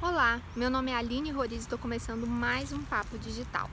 Olá, meu nome é Aline Roriz e estou começando mais um Papo Digital.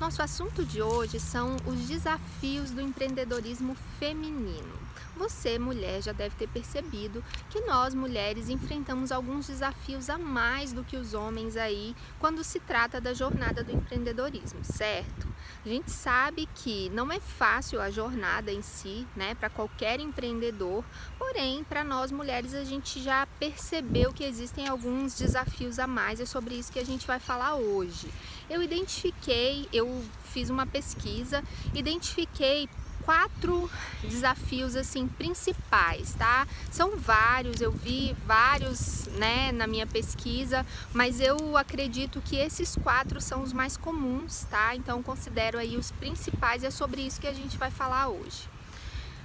Nosso assunto de hoje são os desafios do empreendedorismo feminino. Você, mulher, já deve ter percebido que nós, mulheres, enfrentamos alguns desafios a mais do que os homens aí quando se trata da jornada do empreendedorismo, certo? A gente sabe que não é fácil a jornada em si, né, para qualquer empreendedor, porém, para nós mulheres, a gente já percebeu que existem alguns desafios a mais, é sobre isso que a gente vai falar hoje. Eu identifiquei, eu fiz uma pesquisa, identifiquei quatro desafios assim principais, tá? São vários, eu vi vários, né, na minha pesquisa, mas eu acredito que esses quatro são os mais comuns, tá? Então considero aí os principais e é sobre isso que a gente vai falar hoje.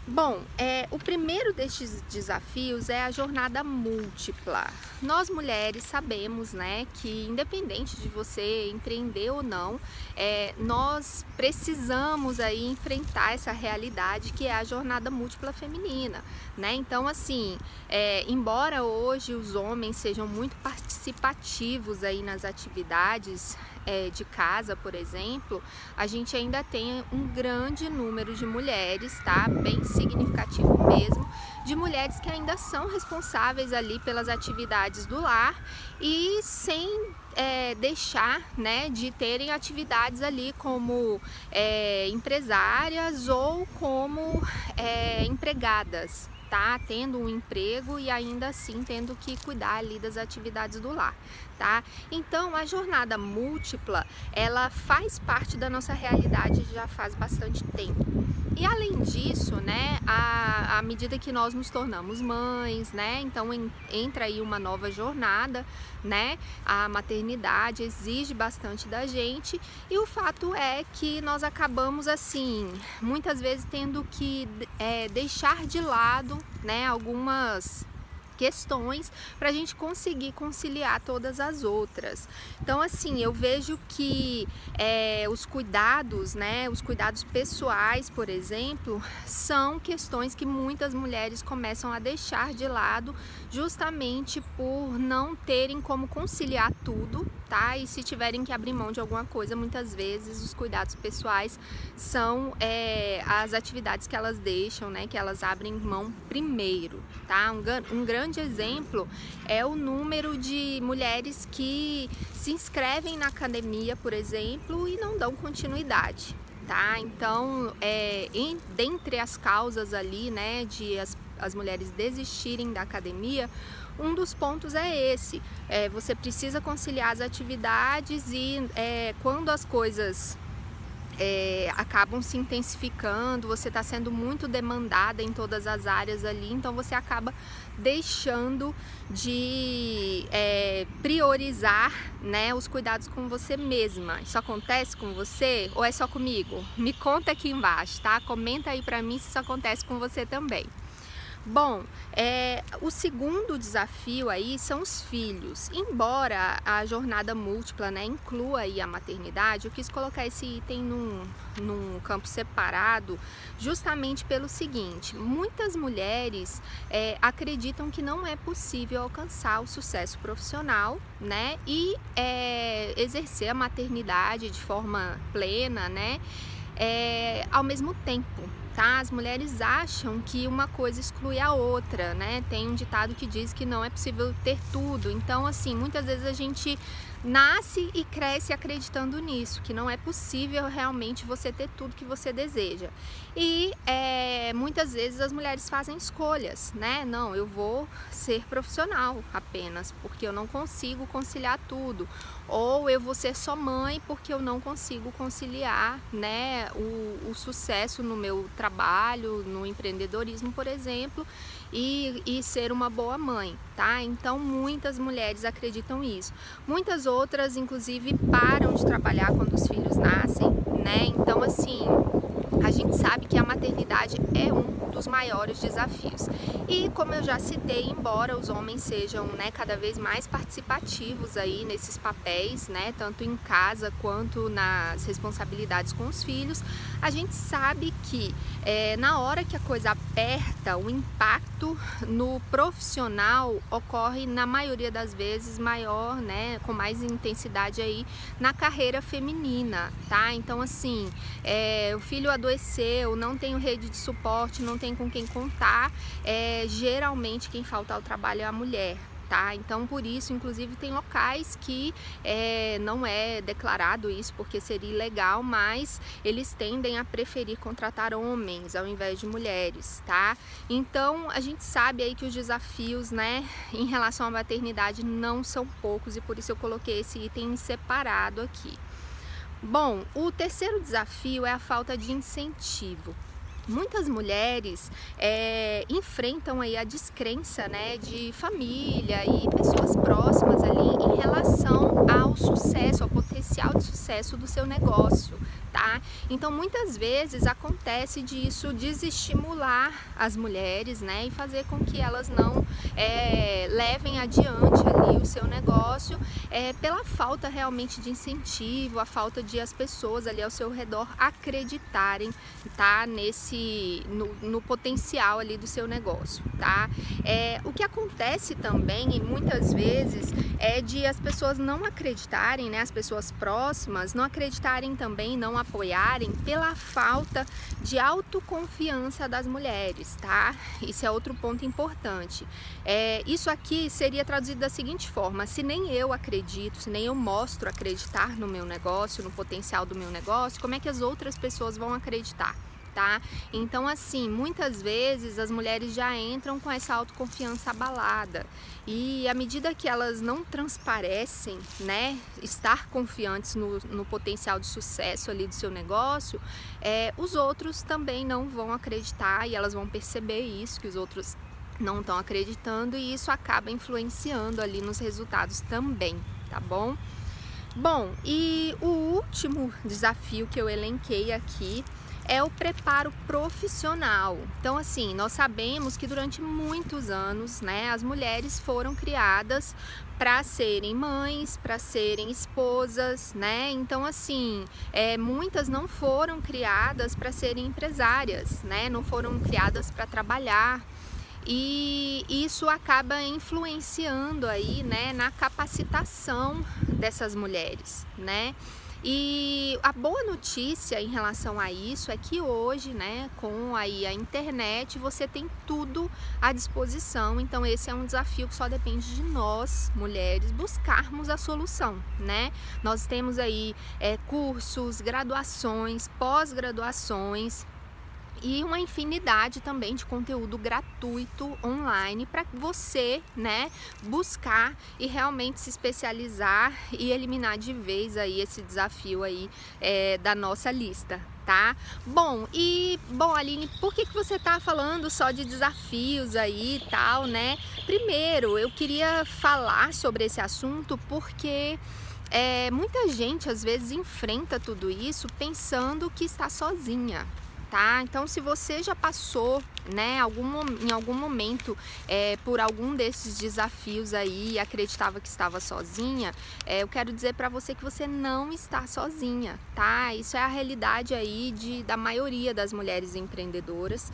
Bom, é, o primeiro destes desafios é a jornada múltipla. Nós mulheres sabemos, né, que independente de você empreender ou não, é, nós precisamos aí enfrentar essa realidade que é a jornada múltipla feminina, né? Então, assim, é, embora hoje os homens sejam muito participativos aí nas atividades é, de casa, por exemplo, a gente ainda tem um grande número de mulheres, tá? Bem significativo mesmo, de mulheres que ainda são responsáveis ali pelas atividades do lar e sem é, deixar né, de terem atividades ali como é, empresárias ou como é, empregadas, tá tendo um emprego e ainda assim tendo que cuidar ali das atividades do lar, tá? Então a jornada múltipla, ela faz parte da nossa realidade já faz bastante tempo. E além disso, né, à, medida que nós nos tornamos mães, né, então en, entra aí uma nova jornada, né, a maternidade exige bastante da gente e o fato é que nós acabamos assim, muitas vezes tendo que é, deixar de lado, né, algumas questões para a gente conseguir conciliar todas as outras. Então, assim, eu vejo que é, os cuidados, né, os cuidados pessoais, por exemplo, são questões que muitas mulheres começam a deixar de lado justamente por não terem como conciliar tudo, E se tiverem que abrir mão de alguma coisa, muitas vezes os cuidados pessoais são é, as atividades que elas deixam, né, que elas abrem mão primeiro, tá? Um, um grande grande exemplo é o número de mulheres que se inscrevem na academia, por exemplo, e não dão continuidade. Tá? Então, é, em, dentre as causas ali, né, de as, as mulheres desistirem da academia, um dos pontos é esse. É, você precisa conciliar as atividades e é, quando as coisas é, acabam se intensificando, você está sendo muito demandada em todas as áreas ali, então você acaba deixando de é, priorizar né, os cuidados com você mesma. Isso acontece com você ou é só comigo? Me conta aqui embaixo, tá? Comenta aí pra mim se isso acontece com você também. Bom, é, o segundo desafio aí são os filhos. Embora a jornada múltipla né, inclua aí a maternidade, eu quis colocar esse item num, num campo separado justamente pelo seguinte, muitas mulheres é, acreditam que não é possível alcançar o sucesso profissional né, e é, exercer a maternidade de forma plena, né, é, ao mesmo tempo tá? As mulheres acham que uma coisa exclui a outra, né? Tem um ditado que diz que não é possível ter tudo. Então, assim, muitas vezes a gente nasce e cresce acreditando nisso, que não é possível realmente você ter tudo que você deseja. E é, muitas vezes as mulheres fazem escolhas, né? Não, eu vou ser profissional apenas, porque eu não consigo conciliar tudo. Ou eu vou ser só mãe porque eu não consigo conciliar né, o, o sucesso no meu trabalho, no empreendedorismo, por exemplo, e, e ser uma boa mãe, tá? Então muitas mulheres acreditam isso. Muitas outras, inclusive, param de trabalhar quando os filhos nascem, né? Então, assim, a gente sabe que a maternidade é um os maiores desafios. E como eu já citei, embora os homens sejam né, cada vez mais participativos aí nesses papéis, né, tanto em casa quanto nas responsabilidades com os filhos, a gente sabe que é, na hora que a coisa aperta, o impacto no profissional ocorre na maioria das vezes maior, né, com mais intensidade aí na carreira feminina, tá? Então assim, é, o filho adoeceu, não tem rede de suporte, não tem com quem contar, é, geralmente quem falta ao trabalho é a mulher, tá? Então, por isso, inclusive, tem locais que é, não é declarado isso porque seria ilegal, mas eles tendem a preferir contratar homens ao invés de mulheres, tá? Então, a gente sabe aí que os desafios, né, em relação à maternidade não são poucos e por isso eu coloquei esse item separado aqui. Bom, o terceiro desafio é a falta de incentivo. Muitas mulheres é, enfrentam aí a descrença né, de família e pessoas próximas ali em relação ao sucesso, ao potencial de sucesso do seu negócio, tá? Então muitas vezes acontece disso desestimular as mulheres, né, e fazer com que elas não é, levem adiante ali o seu negócio é, pela falta realmente de incentivo, a falta de as pessoas ali ao seu redor acreditarem, tá, nesse no, no potencial ali do seu negócio, tá? É, o que acontece também e muitas vezes é de as pessoas não acreditarem, né? As pessoas próximas não acreditarem também, não apoiarem pela falta de autoconfiança das mulheres, tá? Isso é outro ponto importante. É, isso aqui seria traduzido da seguinte forma: se nem eu acredito, se nem eu mostro acreditar no meu negócio, no potencial do meu negócio, como é que as outras pessoas vão acreditar? Tá? Então, assim, muitas vezes as mulheres já entram com essa autoconfiança abalada e à medida que elas não transparecem, né, estar confiantes no, no potencial de sucesso ali do seu negócio, é, os outros também não vão acreditar e elas vão perceber isso, que os outros não estão acreditando e isso acaba influenciando ali nos resultados também, tá bom? Bom, e o último desafio que eu elenquei aqui é o preparo profissional. Então, assim, nós sabemos que durante muitos anos, né, as mulheres foram criadas para serem mães, para serem esposas, né? Então, assim, é, muitas não foram criadas para serem empresárias, né? Não foram criadas para trabalhar. E isso acaba influenciando aí, né, na capacitação dessas mulheres, né? E a boa notícia em relação a isso é que hoje, né, com aí a internet, você tem tudo à disposição. Então esse é um desafio que só depende de nós, mulheres, buscarmos a solução, né? Nós temos aí é, cursos, graduações, pós-graduações, e uma infinidade também de conteúdo gratuito online para você, né, buscar e realmente se especializar e eliminar de vez aí esse desafio aí é, da nossa lista, tá? Bom, e bom, Aline, por que, que você tá falando só de desafios aí e tal, né? Primeiro, eu queria falar sobre esse assunto porque é, muita gente às vezes enfrenta tudo isso pensando que está sozinha, tá? Então, se você já passou, né, algum, em algum momento é, por algum desses desafios aí e acreditava que estava sozinha, é, eu quero dizer para você que você não está sozinha, tá? Isso é a realidade aí de, da maioria das mulheres empreendedoras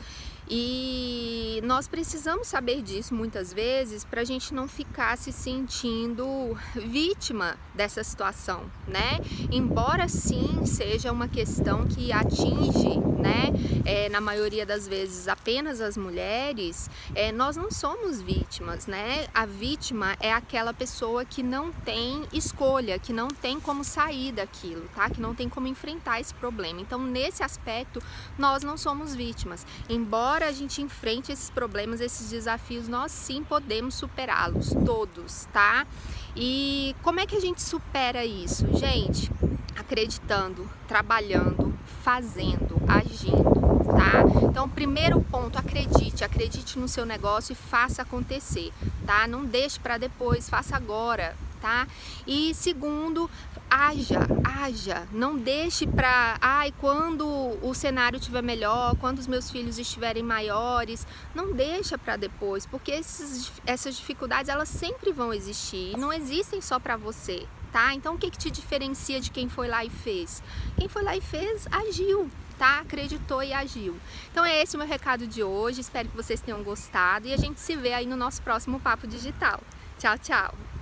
e nós precisamos saber disso muitas vezes para a gente não ficar se sentindo vítima dessa situação, né? Embora sim seja uma questão que atinge, né, é, na maioria das vezes apenas as mulheres, é, nós não somos vítimas, né? A vítima é aquela pessoa que não tem escolha, que não tem como sair daquilo, tá? Que não tem como enfrentar esse problema. Então, nesse aspecto, nós não somos vítimas. Embora embora a gente enfrente esses problemas, esses desafios, nós sim podemos superá-los todos, tá? E como é que a gente supera isso? Gente, acreditando, trabalhando, fazendo, agindo, tá? Então, primeiro ponto, acredite, acredite no seu negócio e faça acontecer, tá? Não deixe para depois, faça agora tá? E segundo, haja, haja, não deixe para, ai, quando o cenário estiver melhor, quando os meus filhos estiverem maiores, não deixa para depois, porque esses, essas dificuldades elas sempre vão existir e não existem só para você, tá? Então o que, que te diferencia de quem foi lá e fez? Quem foi lá e fez, agiu, tá? Acreditou e agiu. Então é esse o meu recado de hoje, espero que vocês tenham gostado e a gente se vê aí no nosso próximo Papo Digital. Tchau, tchau!